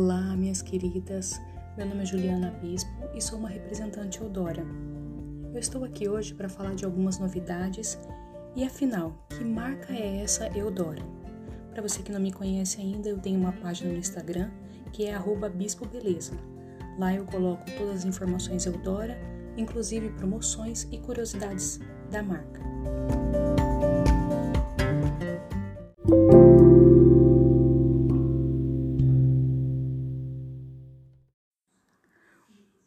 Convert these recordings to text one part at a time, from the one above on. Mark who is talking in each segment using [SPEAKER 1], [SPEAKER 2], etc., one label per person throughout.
[SPEAKER 1] Olá, minhas queridas. Meu nome é Juliana Bispo e sou uma representante Eudora. Eu estou aqui hoje para falar de algumas novidades e afinal, que marca é essa Eudora? Para você que não me conhece ainda, eu tenho uma página no Instagram que é @bispobeleza. Lá eu coloco todas as informações Eudora, inclusive promoções e curiosidades da marca.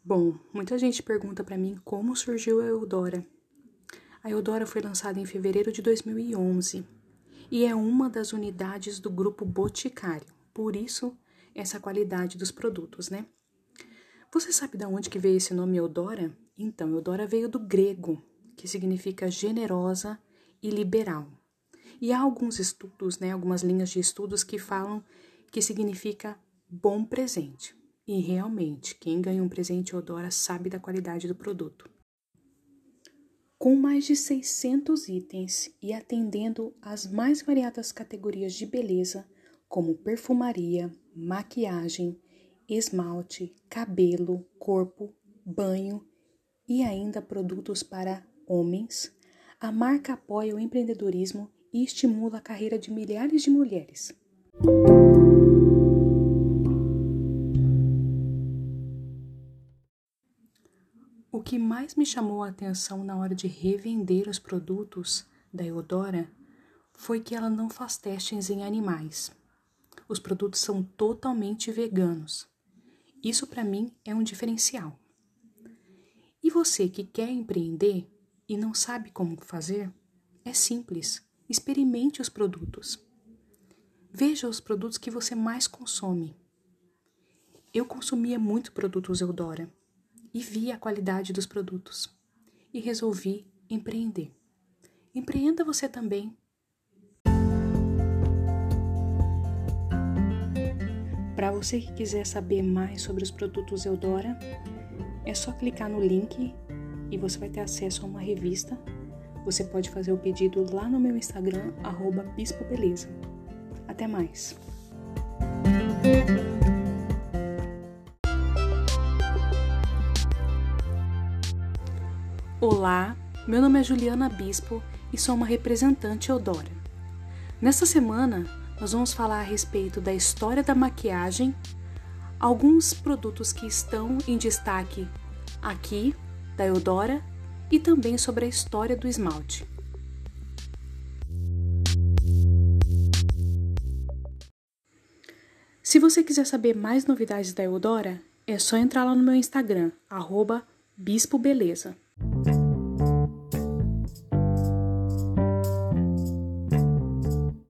[SPEAKER 1] Bom, muita gente pergunta para mim como surgiu a Eudora. A Eudora foi lançada em fevereiro de 2011 e é uma das unidades do grupo Boticário. Por isso, essa qualidade dos produtos, né? Você sabe de onde que veio esse nome Eudora? Então, Eudora veio do grego, que significa generosa e liberal. E há alguns estudos, né, algumas linhas de estudos que falam que significa bom presente. E realmente, quem ganha um presente Odora sabe da qualidade do produto. Com mais de 600 itens e atendendo às mais variadas categorias de beleza, como perfumaria, maquiagem, esmalte, cabelo, corpo, banho e ainda produtos para homens, a marca apoia o empreendedorismo e estimula a carreira de milhares de mulheres. O que mais me chamou a atenção na hora de revender os produtos da Eudora foi que ela não faz testes em animais. Os produtos são totalmente veganos. Isso para mim é um diferencial. E você que quer empreender e não sabe como fazer? É simples. Experimente os produtos. Veja os produtos que você mais consome. Eu consumia muito produtos Eudora e vi a qualidade dos produtos e resolvi empreender. Empreenda você também. Para você que quiser saber mais sobre os produtos Eudora, é só clicar no link e você vai ter acesso a uma revista. Você pode fazer o pedido lá no meu Instagram, arroba bispobeleza. Até mais! Olá, meu nome é Juliana Bispo e sou uma representante Eudora. Nesta semana, nós vamos falar a respeito da história da maquiagem, alguns produtos que estão em destaque aqui da Eudora e também sobre a história do esmalte. Se você quiser saber mais novidades da Eudora, é só entrar lá no meu Instagram, arroba Bispo Beleza.